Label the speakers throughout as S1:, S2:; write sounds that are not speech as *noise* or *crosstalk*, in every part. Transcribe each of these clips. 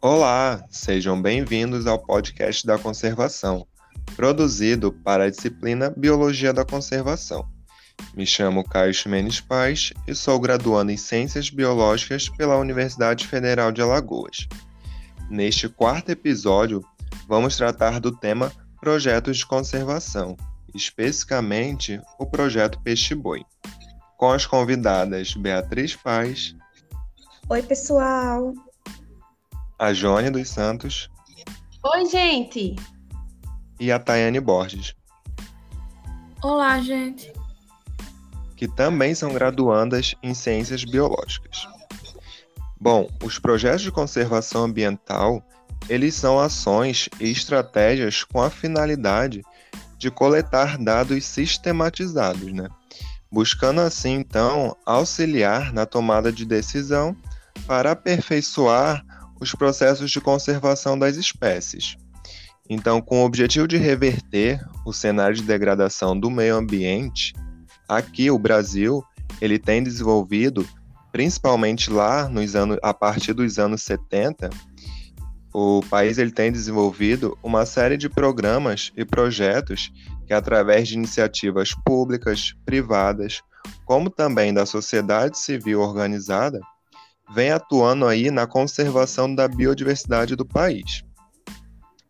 S1: Olá, sejam bem-vindos ao podcast da conservação, produzido para a disciplina Biologia da Conservação. Me chamo Caio Ximenes Paz e sou graduando em Ciências Biológicas pela Universidade Federal de Alagoas. Neste quarto episódio, vamos tratar do tema Projetos de Conservação, especificamente o projeto Peixe Boi, com as convidadas Beatriz Paz.
S2: Oi, pessoal!
S1: A Jônia dos Santos.
S3: Oi, gente!
S1: E a Tayane Borges.
S4: Olá, gente!
S1: Que também são graduandas em Ciências Biológicas. Bom, os projetos de conservação ambiental, eles são ações e estratégias com a finalidade de coletar dados sistematizados, né? Buscando assim, então, auxiliar na tomada de decisão para aperfeiçoar os processos de conservação das espécies. Então, com o objetivo de reverter o cenário de degradação do meio ambiente, aqui o Brasil ele tem desenvolvido, principalmente lá nos anos, a partir dos anos 70, o país ele tem desenvolvido uma série de programas e projetos que, através de iniciativas públicas, privadas, como também da sociedade civil organizada, vem atuando aí na conservação da biodiversidade do país.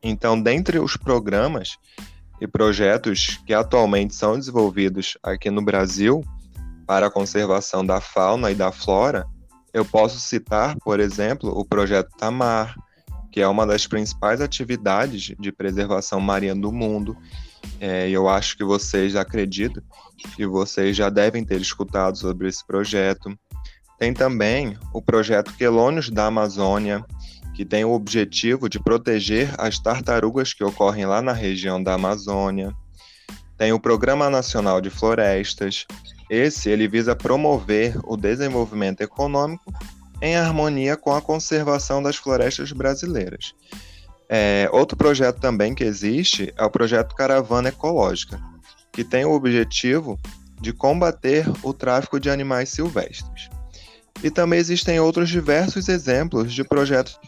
S1: Então, dentre os programas e projetos que atualmente são desenvolvidos aqui no Brasil para a conservação da fauna e da flora, eu posso citar, por exemplo, o projeto Tamar, que é uma das principais atividades de preservação marinha do mundo. É, eu acho que vocês acreditam que vocês já devem ter escutado sobre esse projeto. Tem também o projeto Quelônios da Amazônia, que tem o objetivo de proteger as tartarugas que ocorrem lá na região da Amazônia. Tem o Programa Nacional de Florestas. Esse ele visa promover o desenvolvimento econômico em harmonia com a conservação das florestas brasileiras. É, outro projeto também que existe é o projeto Caravana Ecológica, que tem o objetivo de combater o tráfico de animais silvestres. E também existem outros diversos exemplos de projetos.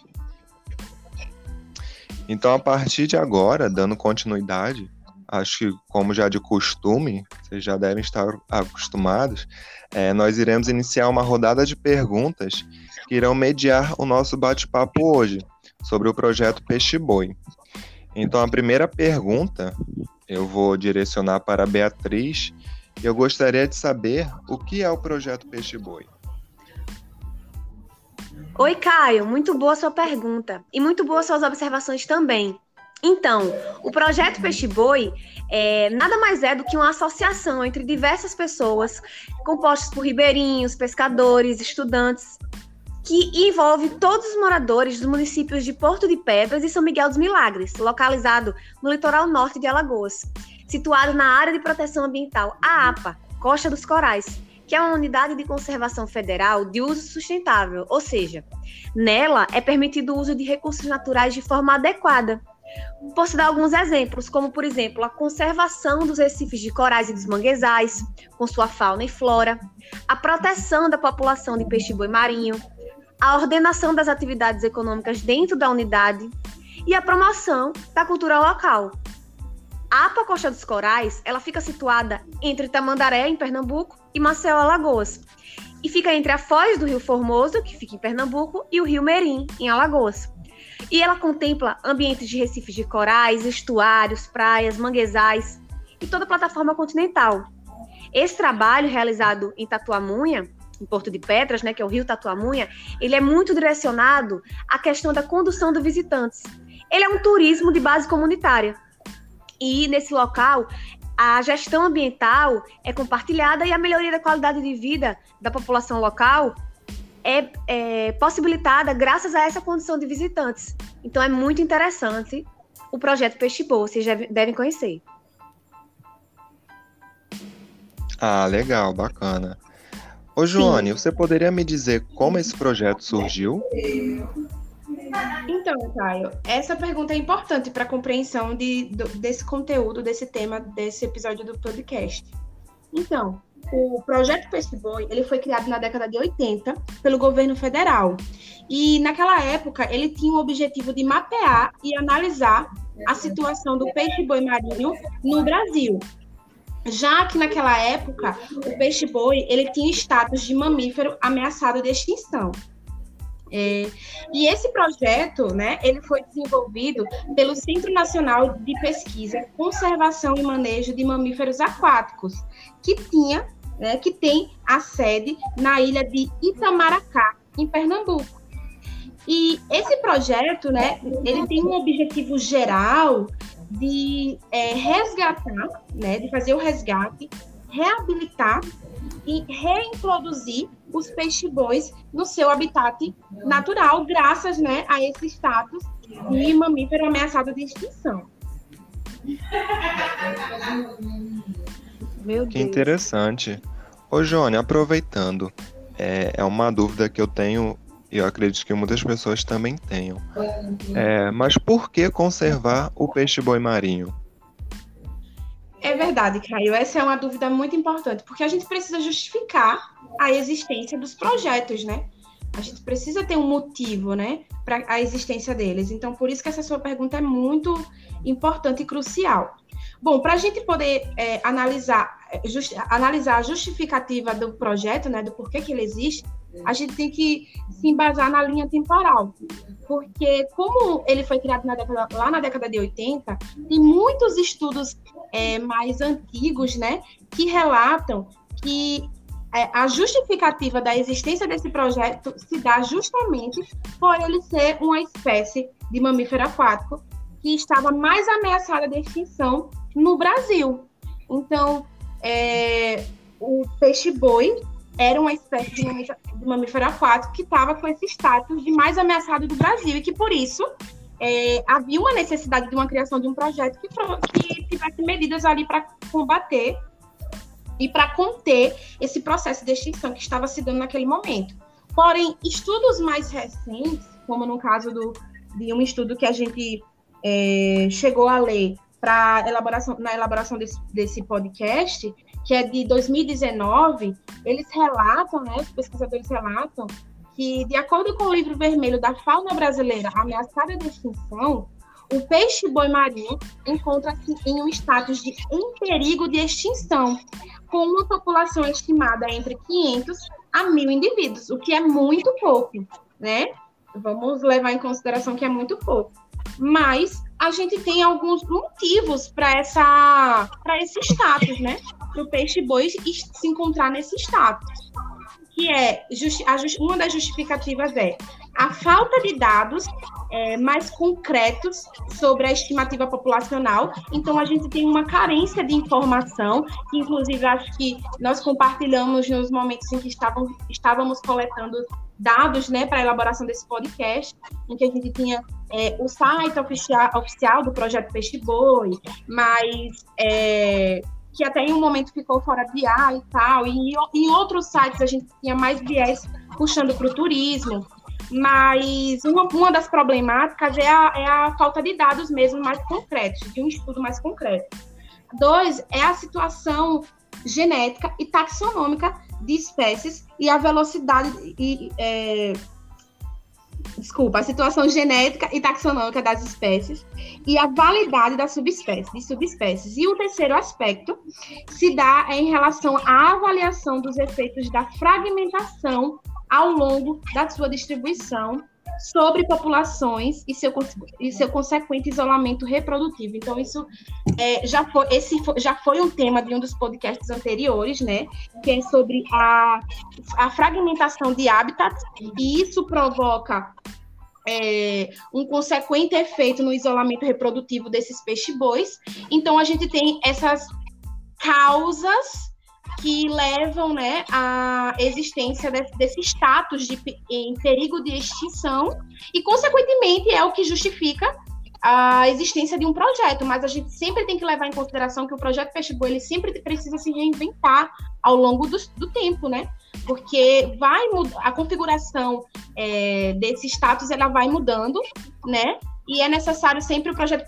S1: Então, a partir de agora, dando continuidade, acho que, como já de costume, vocês já devem estar acostumados, é, nós iremos iniciar uma rodada de perguntas que irão mediar o nosso bate-papo hoje sobre o projeto Peixe Boi. Então, a primeira pergunta eu vou direcionar para a Beatriz. Eu gostaria de saber o que é o projeto Peixe Boi.
S2: Oi, Caio, muito boa sua pergunta e muito boas suas observações também. Então, o projeto Peixe Boi é, nada mais é do que uma associação entre diversas pessoas, compostas por ribeirinhos, pescadores, estudantes, que envolve todos os moradores dos municípios de Porto de Pedras e São Miguel dos Milagres, localizado no litoral norte de Alagoas, situado na área de proteção ambiental AAPA, Costa dos Corais, que é uma unidade de conservação federal de uso sustentável, ou seja, nela é permitido o uso de recursos naturais de forma adequada. Posso dar alguns exemplos, como por exemplo a conservação dos recifes de corais e dos manguezais, com sua fauna e flora, a proteção da população de peixe-boi marinho, a ordenação das atividades econômicas dentro da unidade e a promoção da cultura local. A APA Costa dos Corais, ela fica situada entre Tamandaré, em Pernambuco, e Maceió, Alagoas. E fica entre a foz do Rio Formoso, que fica em Pernambuco, e o Rio Merim, em Alagoas. E ela contempla ambientes de recifes de corais, estuários, praias, manguezais e toda a plataforma continental. Esse trabalho realizado em Tatuamunha, em Porto de Pedras, né, que é o Rio Tatuamunha, ele é muito direcionado à questão da condução dos visitantes. Ele é um turismo de base comunitária. E nesse local a gestão ambiental é compartilhada e a melhoria da qualidade de vida da população local é, é possibilitada graças a essa condição de visitantes. Então é muito interessante o projeto Peixe Boa, vocês devem conhecer.
S1: Ah, legal, bacana. Ô, Joane, Sim. você poderia me dizer como esse projeto surgiu?
S3: Então, Caio, essa pergunta é importante para a compreensão de, do, desse conteúdo, desse tema, desse episódio do podcast. Então, o projeto Peixe Boi, ele foi criado na década de 80 pelo governo federal. E naquela época ele tinha o objetivo de mapear e analisar a situação do peixe boi marinho no Brasil. Já que naquela época o peixe boi ele tinha status de mamífero ameaçado de extinção. É, e esse projeto, né, ele foi desenvolvido pelo Centro Nacional de Pesquisa, Conservação e Manejo de Mamíferos Aquáticos, que tinha, né, que tem a sede na ilha de Itamaracá, em Pernambuco. E esse projeto, né, ele tem um objetivo geral de é, resgatar, né, de fazer o resgate, reabilitar e reintroduzir os peixe-bois no seu habitat natural, graças né, a esse status de mamífero ameaçado de extinção.
S1: Meu Deus. Que interessante. Ô, Johnny, aproveitando, é, é uma dúvida que eu tenho e eu acredito que muitas pessoas também tenham. É, mas por que conservar o peixe-boi marinho?
S3: É verdade, Caio. Essa é uma dúvida muito importante, porque a gente precisa justificar a existência dos projetos, né? A gente precisa ter um motivo, né, para a existência deles. Então, por isso que essa sua pergunta é muito importante e crucial. Bom, para a gente poder é, analisar, just, analisar a justificativa do projeto, né, do porquê que ele existe, a gente tem que se embasar na linha temporal. Porque, como ele foi criado na década, lá na década de 80, tem muitos estudos é, mais antigos, né, que relatam que é, a justificativa da existência desse projeto se dá justamente por ele ser uma espécie de mamífero aquático que estava mais ameaçada de extinção no Brasil. Então, é, o peixe-boi era uma espécie de mamífero, aquático que estava com esse status de mais ameaçado do Brasil e que, por isso, é, havia uma necessidade de uma criação de um projeto que, que tivesse medidas ali para combater e para conter esse processo de extinção que estava se dando naquele momento. Porém, estudos mais recentes, como no caso do, de um estudo que a gente é, chegou a ler para elaboração na elaboração desse, desse podcast, que é de 2019, eles relatam, né, os pesquisadores relatam que, de acordo com o livro vermelho da fauna brasileira ameaçada de extinção, o peixe-boi marinho encontra-se em um status de em perigo de extinção, com uma população estimada entre 500 a 1.000 indivíduos, o que é muito pouco, né? Vamos levar em consideração que é muito pouco. Mas a gente tem alguns motivos para essa para esse status, né? Para o peixe-boi se encontrar nesse status. Que é uma das justificativas é a falta de dados é, mais concretos sobre a estimativa populacional. Então, a gente tem uma carência de informação, que inclusive acho que nós compartilhamos nos momentos em que estavam, estávamos coletando dados né, para a elaboração desse podcast, em que a gente tinha é, o site oficial, oficial do projeto Peixe Boi, mas é, que até em um momento ficou fora de ar e tal, e em outros sites a gente tinha mais viés puxando para o turismo. Mas uma, uma das problemáticas é a, é a falta de dados mesmo mais concretos, de um estudo mais concreto. Dois, é a situação genética e taxonômica de espécies e a velocidade e, é, desculpa, a situação genética e taxonômica das espécies e a validade da subespécie, de subespécies. E o terceiro aspecto se dá em relação à avaliação dos efeitos da fragmentação ao longo da sua distribuição sobre populações e seu, e seu consequente isolamento reprodutivo. Então, isso é, já, foi, esse já foi um tema de um dos podcasts anteriores, né? Que é sobre a, a fragmentação de hábitats, e isso provoca é, um consequente efeito no isolamento reprodutivo desses peixe-bois. Então, a gente tem essas causas que levam né, à existência desse, desse status de, em perigo de extinção e, consequentemente, é o que justifica a existência de um projeto, mas a gente sempre tem que levar em consideração que o projeto Peixe Boi ele sempre precisa se reinventar ao longo do, do tempo, né? Porque vai a configuração é, desse status ela vai mudando, né? E é necessário sempre o projeto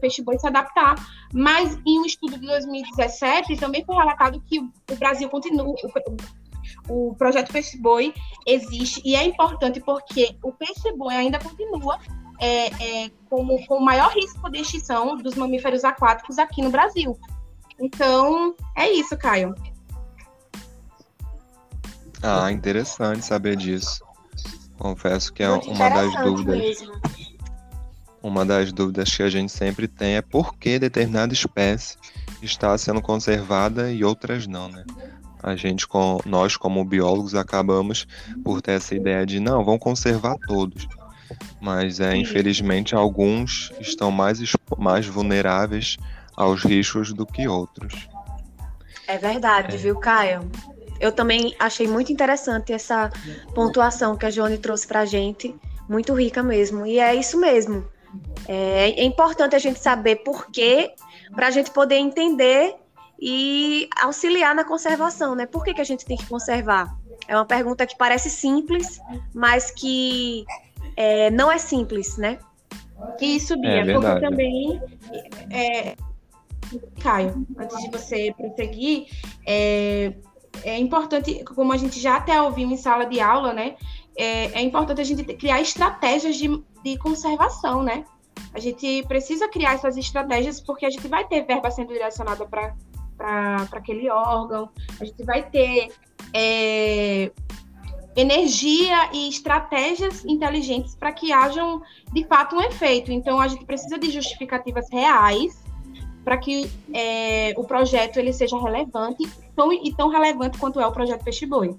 S3: Peixe Boi se adaptar. Mas em um estudo de 2017 também foi relatado que o Brasil continua, o, o projeto Peixe Boi existe e é importante porque o peixe boi ainda continua é, é, como, com o maior risco de extinção dos mamíferos aquáticos aqui no Brasil. Então, é isso, Caio.
S1: Ah, interessante saber disso. Confesso que é Muito uma das dúvidas. Mesmo. Uma das dúvidas que a gente sempre tem é por que determinada espécie está sendo conservada e outras não, né? A gente, nós como biólogos, acabamos por ter essa ideia de não, vão conservar todos. Mas é, infelizmente alguns estão mais, mais vulneráveis aos riscos do que outros.
S2: É verdade, é. viu, Caio? Eu também achei muito interessante essa pontuação que a Joane trouxe para a gente, muito rica mesmo. E é isso mesmo. É, é importante a gente saber por quê, para a gente poder entender e auxiliar na conservação, né? Por que, que a gente tem que conservar? É uma pergunta que parece simples, mas que é, não é simples, né?
S3: Isso, Bia, é porque também é, Caio, antes de você prosseguir, é, é importante, como a gente já até ouviu em sala de aula, né? É, é importante a gente criar estratégias de, de conservação, né? A gente precisa criar essas estratégias porque a gente vai ter verba sendo direcionada para aquele órgão, a gente vai ter é, energia e estratégias inteligentes para que hajam de fato um efeito. Então a gente precisa de justificativas reais para que é, o projeto ele seja relevante tão, e tão relevante quanto é o projeto Peixe Boi.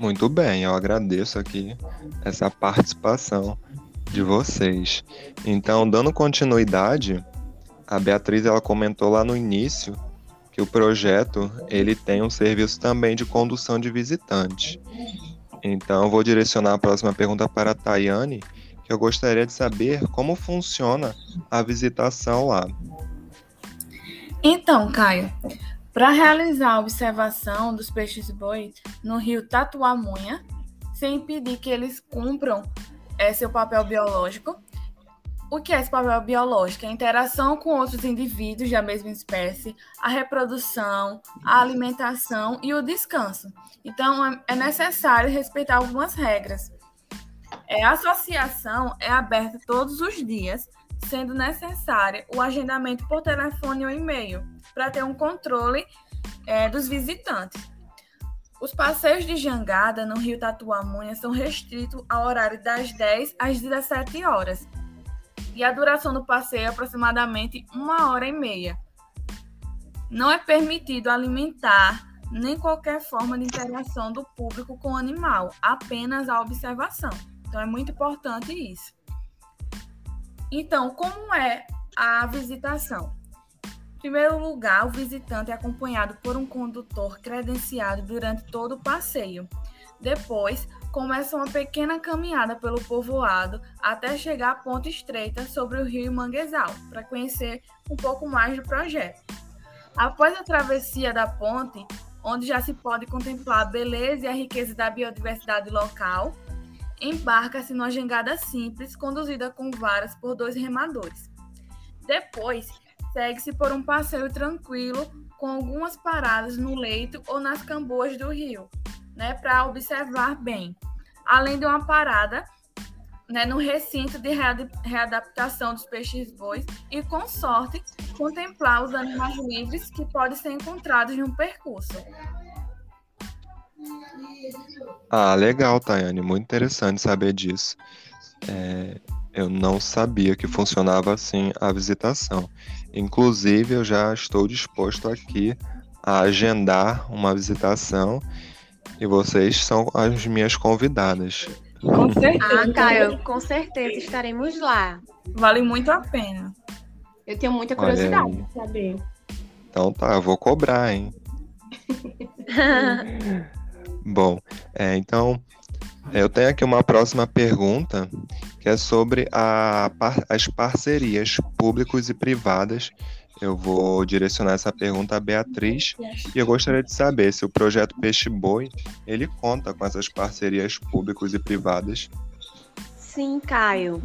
S1: Muito bem, eu agradeço aqui essa participação de vocês. Então, dando continuidade, a Beatriz ela comentou lá no início que o projeto ele tem um serviço também de condução de visitantes. Então, vou direcionar a próxima pergunta para a Tayane, eu gostaria de saber como funciona a visitação lá.
S4: Então, Caio, para realizar a observação dos peixes-boi no rio Tatuamunha, sem impedir que eles cumpram é, seu papel biológico, o que é esse papel biológico? É a interação com outros indivíduos da mesma espécie, a reprodução, a alimentação e o descanso. Então, é, é necessário respeitar algumas regras. É, a associação é aberta todos os dias, sendo necessário o agendamento por telefone ou e-mail, para ter um controle é, dos visitantes. Os passeios de jangada no Rio Tatuamunha são restritos ao horário das 10 às 17 horas. E a duração do passeio é aproximadamente uma hora e meia. Não é permitido alimentar nem qualquer forma de interação do público com o animal, apenas a observação. Então é muito importante isso. Então, como é a visitação? Primeiro lugar, o visitante é acompanhado por um condutor credenciado durante todo o passeio. Depois, começa uma pequena caminhada pelo povoado até chegar à ponte estreita sobre o rio Manguezal, para conhecer um pouco mais do projeto. Após a travessia da ponte, onde já se pode contemplar a beleza e a riqueza da biodiversidade local, embarca-se numa jangada simples, conduzida com varas por dois remadores. Depois, segue-se por um passeio tranquilo, com algumas paradas no leito ou nas camboas do rio, né, para observar bem. Além de uma parada né, no recinto de readaptação dos peixes-bois e, com sorte, contemplar os animais livres que podem ser encontrados no percurso.
S1: Ah, legal, Tayane. Muito interessante saber disso. É, eu não sabia que funcionava assim a visitação. Inclusive, eu já estou disposto aqui a agendar uma visitação e vocês são as minhas convidadas.
S2: Com certeza. Ah, Caio, com certeza estaremos lá.
S4: Vale muito a pena.
S3: Eu tenho muita curiosidade de saber.
S1: Então tá, eu vou cobrar, hein? *laughs* Bom, é, então eu tenho aqui uma próxima pergunta que é sobre a, as parcerias públicos e privadas. Eu vou direcionar essa pergunta a Beatriz e eu gostaria de saber se o projeto Peixe Boi ele conta com essas parcerias públicos e privadas.
S2: Sim, Caio.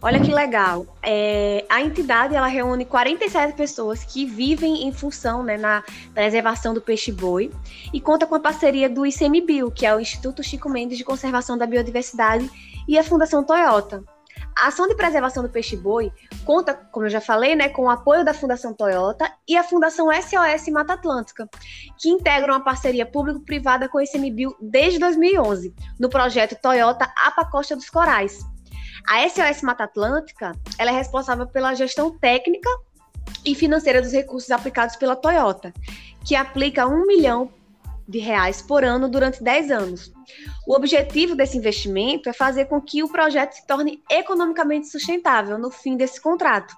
S2: Olha que legal. É, a entidade ela reúne 47 pessoas que vivem em função né, na preservação do peixe-boi e conta com a parceria do ICMBio, que é o Instituto Chico Mendes de Conservação da Biodiversidade, e a Fundação Toyota. A ação de preservação do peixe-boi conta, como eu já falei, né, com o apoio da Fundação Toyota e a Fundação SOS Mata Atlântica, que integram uma parceria público-privada com o ICMBio desde 2011, no projeto Toyota Apa Costa dos Corais a SOS Mata Atlântica ela é responsável pela gestão técnica e financeira dos recursos aplicados pela Toyota, que aplica um milhão de reais por ano durante 10 anos. O objetivo desse investimento é fazer com que o projeto se torne economicamente sustentável no fim desse contrato.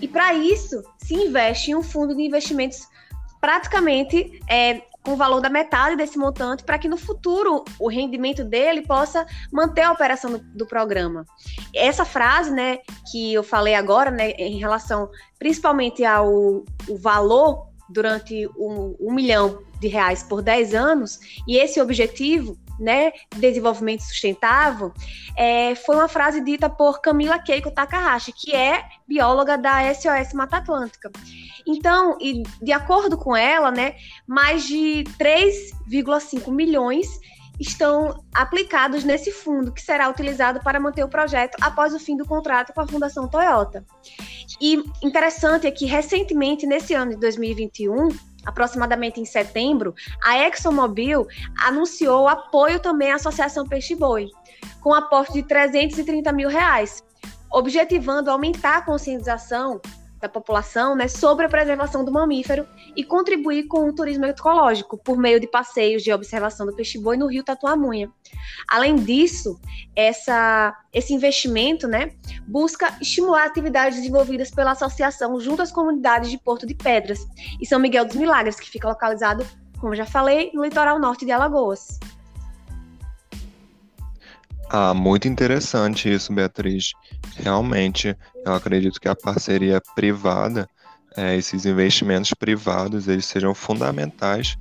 S2: E para isso, se investe em um fundo de investimentos praticamente é, com o valor da metade desse montante para que no futuro o rendimento dele possa manter a operação do, do, programa. Essa frase, né, que eu falei agora, né, em relação principalmente ao valor durante um, um milhão de reais por 10 anos, e esse objetivo né, desenvolvimento sustentável, é, foi uma frase dita por Camila Keiko Takahashi, que é bióloga da SOS Mata Atlântica. Então, e de acordo com ela, né, mais de 3,5 milhões estão aplicados nesse fundo, que será utilizado para manter o projeto após o fim do contrato com a Fundação Toyota. E interessante é que, recentemente, nesse ano de 2021, aproximadamente em setembro, a ExxonMobil anunciou apoio também à Associação Peixe Boi, com aporte de 330 mil reais, objetivando aumentar a conscientização da população né, sobre a preservação do mamífero e contribuir com o turismo ecológico por meio de passeios de observação do peixe-boi no rio Tatuamunha. Além disso, essa, esse investimento né, busca estimular atividades desenvolvidas pela associação junto às comunidades de Porto de Pedras e São Miguel dos Milagres, que fica localizado, como já falei, no litoral norte de Alagoas.
S1: Ah, muito interessante isso, Beatriz. Realmente, eu acredito que a parceria privada, é, esses investimentos privados, eles sejam fundamentais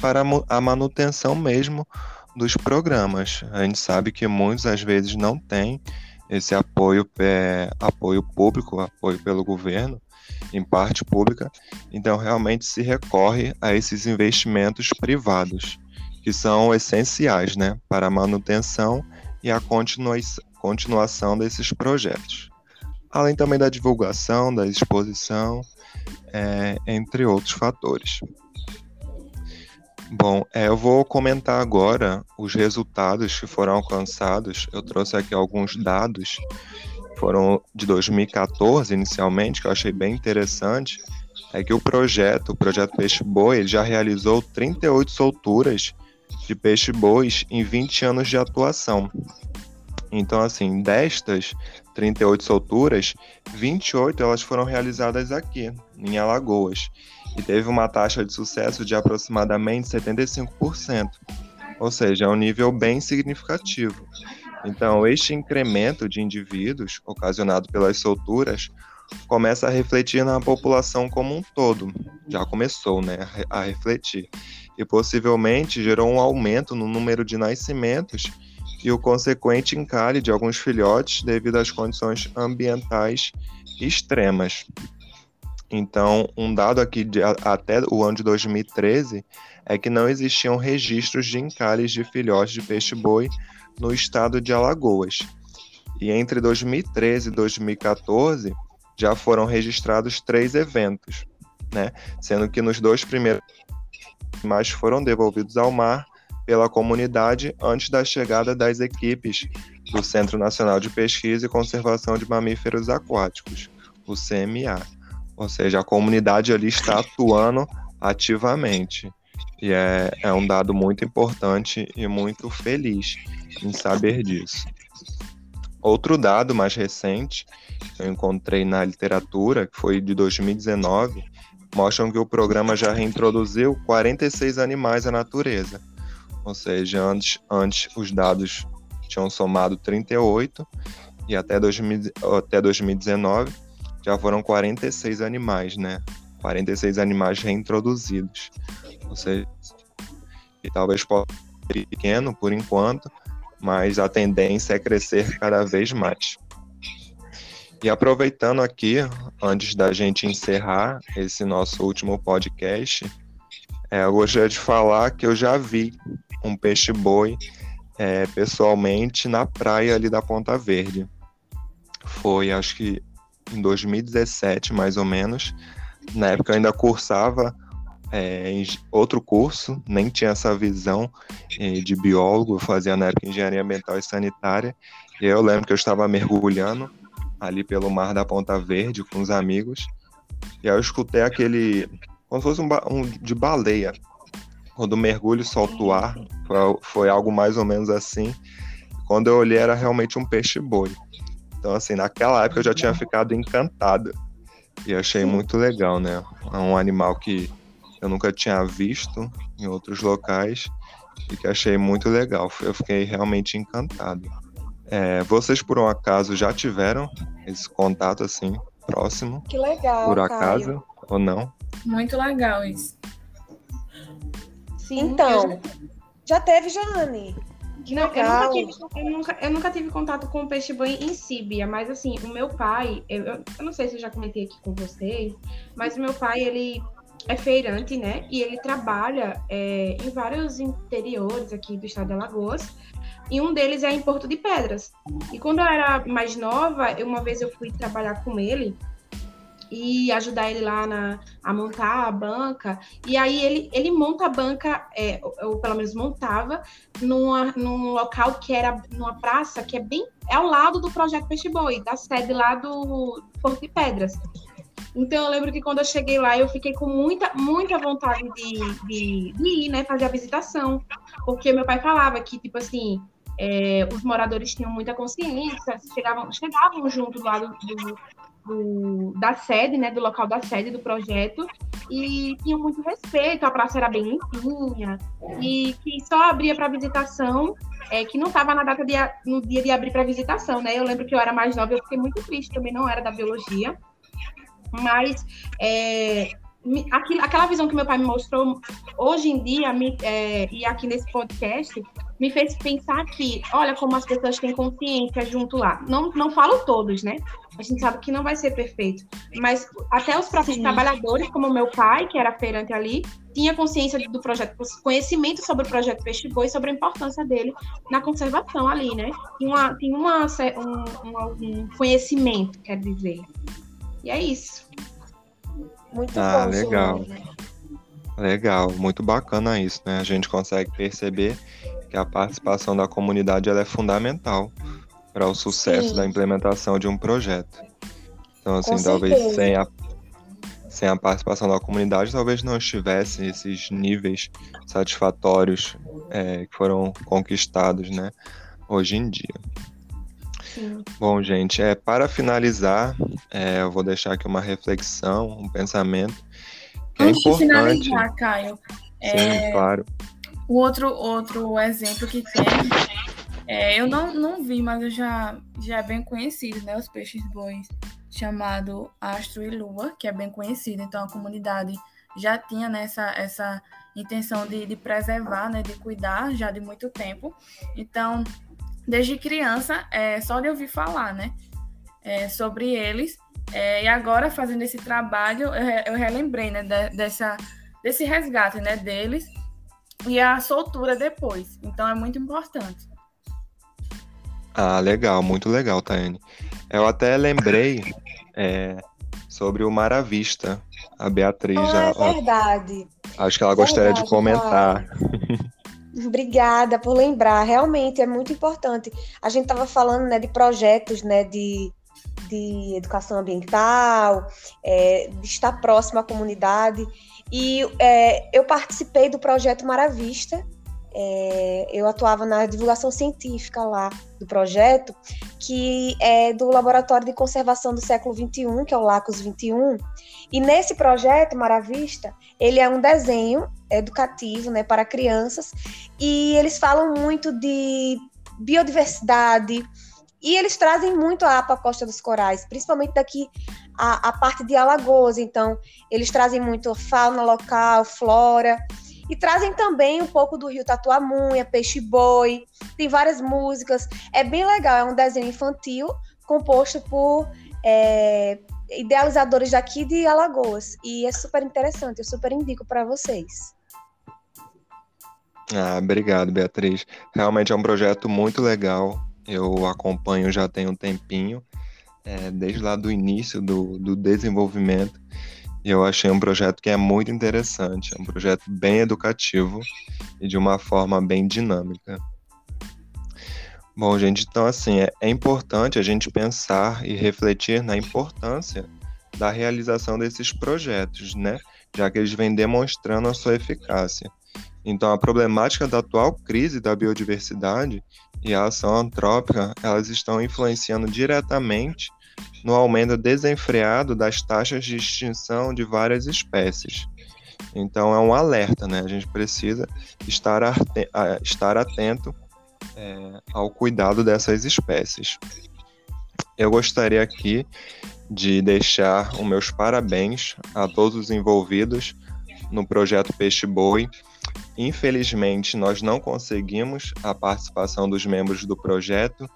S1: para a manutenção mesmo dos programas. A gente sabe que muitos às vezes não têm esse apoio, é, apoio público, apoio pelo governo, em parte pública, então realmente se recorre a esses investimentos privados, que são essenciais né, para a manutenção e a continuação desses projetos. Além também da divulgação, da exposição, é, entre outros fatores. Bom, é, eu vou comentar agora os resultados que foram alcançados. Eu trouxe aqui alguns dados, foram de 2014 inicialmente, que eu achei bem interessante. É que o projeto, o projeto Peixe Boi, ele já realizou 38 solturas de peixe-bois em 20 anos de atuação. Então, assim, destas 38 solturas, 28 elas foram realizadas aqui, em Alagoas, e teve uma taxa de sucesso de aproximadamente 75%, ou seja, é um nível bem significativo. Então, este incremento de indivíduos ocasionado pelas solturas começa a refletir na população como um todo. Já começou, né, a refletir e possivelmente gerou um aumento no número de nascimentos e o consequente encalhe de alguns filhotes devido às condições ambientais extremas. Então, um dado aqui de, até o ano de 2013 é que não existiam registros de encalhes de filhotes de peixe-boi no estado de Alagoas. E entre 2013 e 2014 já foram registrados três eventos, né? sendo que nos dois primeiros mas foram devolvidos ao mar pela comunidade antes da chegada das equipes do Centro Nacional de Pesquisa e Conservação de Mamíferos Aquáticos, o CMA. Ou seja, a comunidade ali está atuando ativamente. E é, é um dado muito importante e muito feliz em saber disso. Outro dado mais recente que eu encontrei na literatura, que foi de 2019, mostram que o programa já reintroduziu 46 animais à natureza. Ou seja, antes, antes os dados tinham somado 38 e até, 2000, até 2019 já foram 46 animais, né? 46 animais reintroduzidos. Ou seja, e talvez possa ser pequeno por enquanto, mas a tendência é crescer cada vez mais. E aproveitando aqui, antes da gente encerrar esse nosso último podcast, é, eu gostaria de falar que eu já vi um peixe-boi é, pessoalmente na praia ali da Ponta Verde. Foi, acho que em 2017, mais ou menos. Na época eu ainda cursava é, em outro curso, nem tinha essa visão é, de biólogo, eu fazia na época engenharia ambiental e sanitária. E eu lembro que eu estava mergulhando ali pelo mar da Ponta Verde com os amigos. E aí eu escutei aquele. como se fosse um, um de baleia. Quando o mergulho solta o ar, foi, foi algo mais ou menos assim. Quando eu olhei, era realmente um peixe-boi. Então, assim, naquela época eu já tinha ficado encantado. E achei muito legal, né? É um animal que eu nunca tinha visto em outros locais e que achei muito legal. Eu fiquei realmente encantado. É, vocês, por um acaso, já tiveram esse contato assim, próximo?
S2: Que legal.
S1: Por acaso Caio. ou não?
S4: Muito legal isso.
S2: Sim, então, já teve, Jane.
S3: Não, eu nunca, tive, eu, nunca, eu nunca tive contato com o peixe-boi em Síbia, mas assim, o meu pai, eu, eu, não sei se eu já comentei aqui com vocês, mas o meu pai, ele é feirante, né? E ele trabalha é, em vários interiores aqui do estado de Alagoas e um deles é em Porto de Pedras. E quando eu era mais nova, eu, uma vez eu fui trabalhar com ele e ajudar ele lá na, a montar a banca. E aí ele, ele monta a banca, é, ou, pelo menos montava, numa, num local que era numa praça que é bem é ao lado do projeto Peixe Boi, da sede lá do Porto de Pedras. Então eu lembro que quando eu cheguei lá, eu fiquei com muita, muita vontade de, de, de ir, né, fazer a visitação. Porque meu pai falava que, tipo assim, é, os moradores tinham muita consciência, chegavam, chegavam junto do lado do, do, da sede, né, do local da sede do projeto, e tinham muito respeito, a praça era bem limpinha, e que só abria para visitação, é, que não estava na data de, no dia de abrir para visitação, né? Eu lembro que eu era mais nova, eu fiquei muito triste, também não era da biologia, mas é, aquilo, aquela visão que meu pai me mostrou hoje em dia, me, é, e aqui nesse podcast, me fez pensar que, olha como as pessoas têm consciência junto lá. Não, não falo todos, né? A gente sabe que não vai ser perfeito. Mas até os próprios Sim. trabalhadores, como meu pai, que era feirante ali, tinha consciência do projeto, conhecimento sobre o projeto Peixe Boi, sobre a importância dele na conservação ali, né? Tinha, uma, tinha uma, um, um conhecimento, quer dizer. E é isso.
S1: Muito ah, bom, legal. Legal, muito bacana isso, né? A gente consegue perceber que a participação da comunidade ela é fundamental para o sucesso Sim. da implementação de um projeto. Então, assim, Com talvez sem a, sem a participação da comunidade, talvez não estivessem esses níveis satisfatórios é, que foram conquistados, né, hoje em dia. Sim. Bom, gente, é, para finalizar, é, eu vou deixar aqui uma reflexão, um pensamento. Que é Antes é importante. de finalizar,
S4: Caio,
S1: Sim, é... claro.
S4: O outro, outro exemplo que tem, é, eu não, não vi, mas eu já, já é bem conhecido, né? Os peixes bois, chamado Astro e Lua, que é bem conhecido. Então a comunidade já tinha nessa né, essa intenção de, de preservar, né? De cuidar já de muito tempo. Então, desde criança, é, só de ouvir falar, né? É, sobre eles. É, e agora, fazendo esse trabalho, eu, eu relembrei, né? De, dessa, desse resgate, né? Deles e a soltura depois. Então é muito importante.
S1: Ah, legal, muito legal, Tayane. Eu até lembrei é, sobre o Maravista. A Beatriz ah, já.
S2: É verdade.
S1: acho que ela gostaria de comentar.
S2: Obrigada por lembrar. Realmente é muito importante. A gente estava falando né, de projetos né, de, de educação ambiental, é, de estar próximo à comunidade. E é, eu participei do projeto Maravista. É, eu atuava na divulgação científica lá do projeto, que é do Laboratório de Conservação do Século XXI, que é o LACOS 21. E nesse projeto Maravista, ele é um desenho educativo né, para crianças, e eles falam muito de biodiversidade, e eles trazem muito a APA Costa dos Corais, principalmente daqui a, a parte de Alagoas. Então, eles trazem muito fauna local, flora. E trazem também um pouco do Rio Tatuamunha, Peixe Boi, tem várias músicas. É bem legal, é um desenho infantil composto por é, idealizadores daqui de Alagoas. E é super interessante, eu super indico para vocês.
S1: Ah, obrigado, Beatriz. Realmente é um projeto muito legal. Eu acompanho já tem um tempinho, é, desde lá do início do, do desenvolvimento. E eu achei um projeto que é muito interessante. É um projeto bem educativo e de uma forma bem dinâmica. Bom, gente, então assim, é, é importante a gente pensar e refletir na importância da realização desses projetos, né? Já que eles vêm demonstrando a sua eficácia. Então, a problemática da atual crise da biodiversidade e a ação antrópica, elas estão influenciando diretamente no aumento desenfreado das taxas de extinção de várias espécies. Então, é um alerta, né? A gente precisa estar, estar atento é, ao cuidado dessas espécies. Eu gostaria aqui de deixar os meus parabéns a todos os envolvidos no projeto Peixe Boi Infelizmente, nós não conseguimos a participação dos membros do projeto,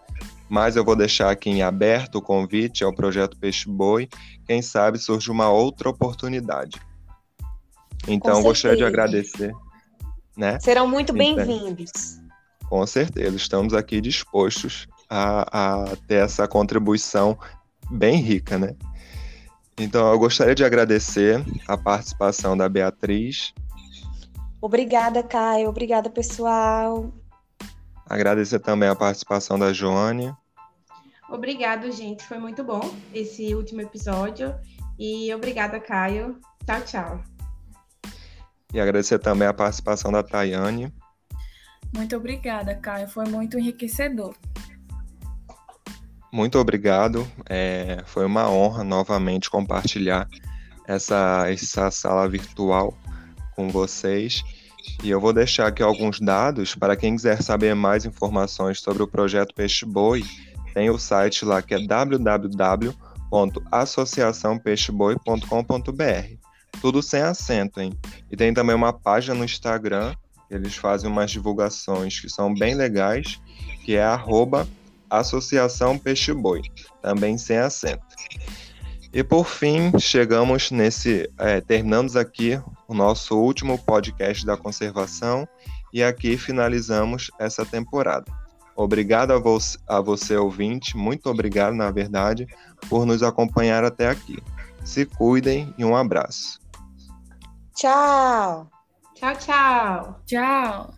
S1: mas eu vou deixar aqui em aberto o convite ao projeto Peixe Boi. Quem sabe surge uma outra oportunidade. Então, gostaria de agradecer. Né?
S2: Serão muito então, bem-vindos.
S1: Com certeza, estamos aqui dispostos a, a ter essa contribuição bem rica, né? Então, eu gostaria de agradecer a participação da Beatriz,
S2: Obrigada, Caio. Obrigada, pessoal.
S1: Agradecer também a participação da Joane.
S3: Obrigado, gente. Foi muito bom esse último episódio. E obrigada, Caio. Tchau, tchau.
S1: E agradecer também a participação da Tayane.
S4: Muito obrigada, Caio. Foi muito enriquecedor.
S1: Muito obrigado. É, foi uma honra novamente compartilhar essa, essa sala virtual com vocês. E eu vou deixar aqui alguns dados para quem quiser saber mais informações sobre o projeto Peixe Boi. Tem o site lá que é www.associaçãopeixeboi.com.br. Tudo sem acento, hein? E tem também uma página no Instagram, eles fazem umas divulgações que são bem legais, que é arroba Associação Peixe Boi, também sem acento. E por fim, chegamos nesse. É, terminamos aqui o nosso último podcast da conservação e aqui finalizamos essa temporada. Obrigado a, vo a você, ouvinte, muito obrigado, na verdade, por nos acompanhar até aqui. Se cuidem e um abraço.
S2: Tchau.
S3: Tchau, tchau.
S4: Tchau.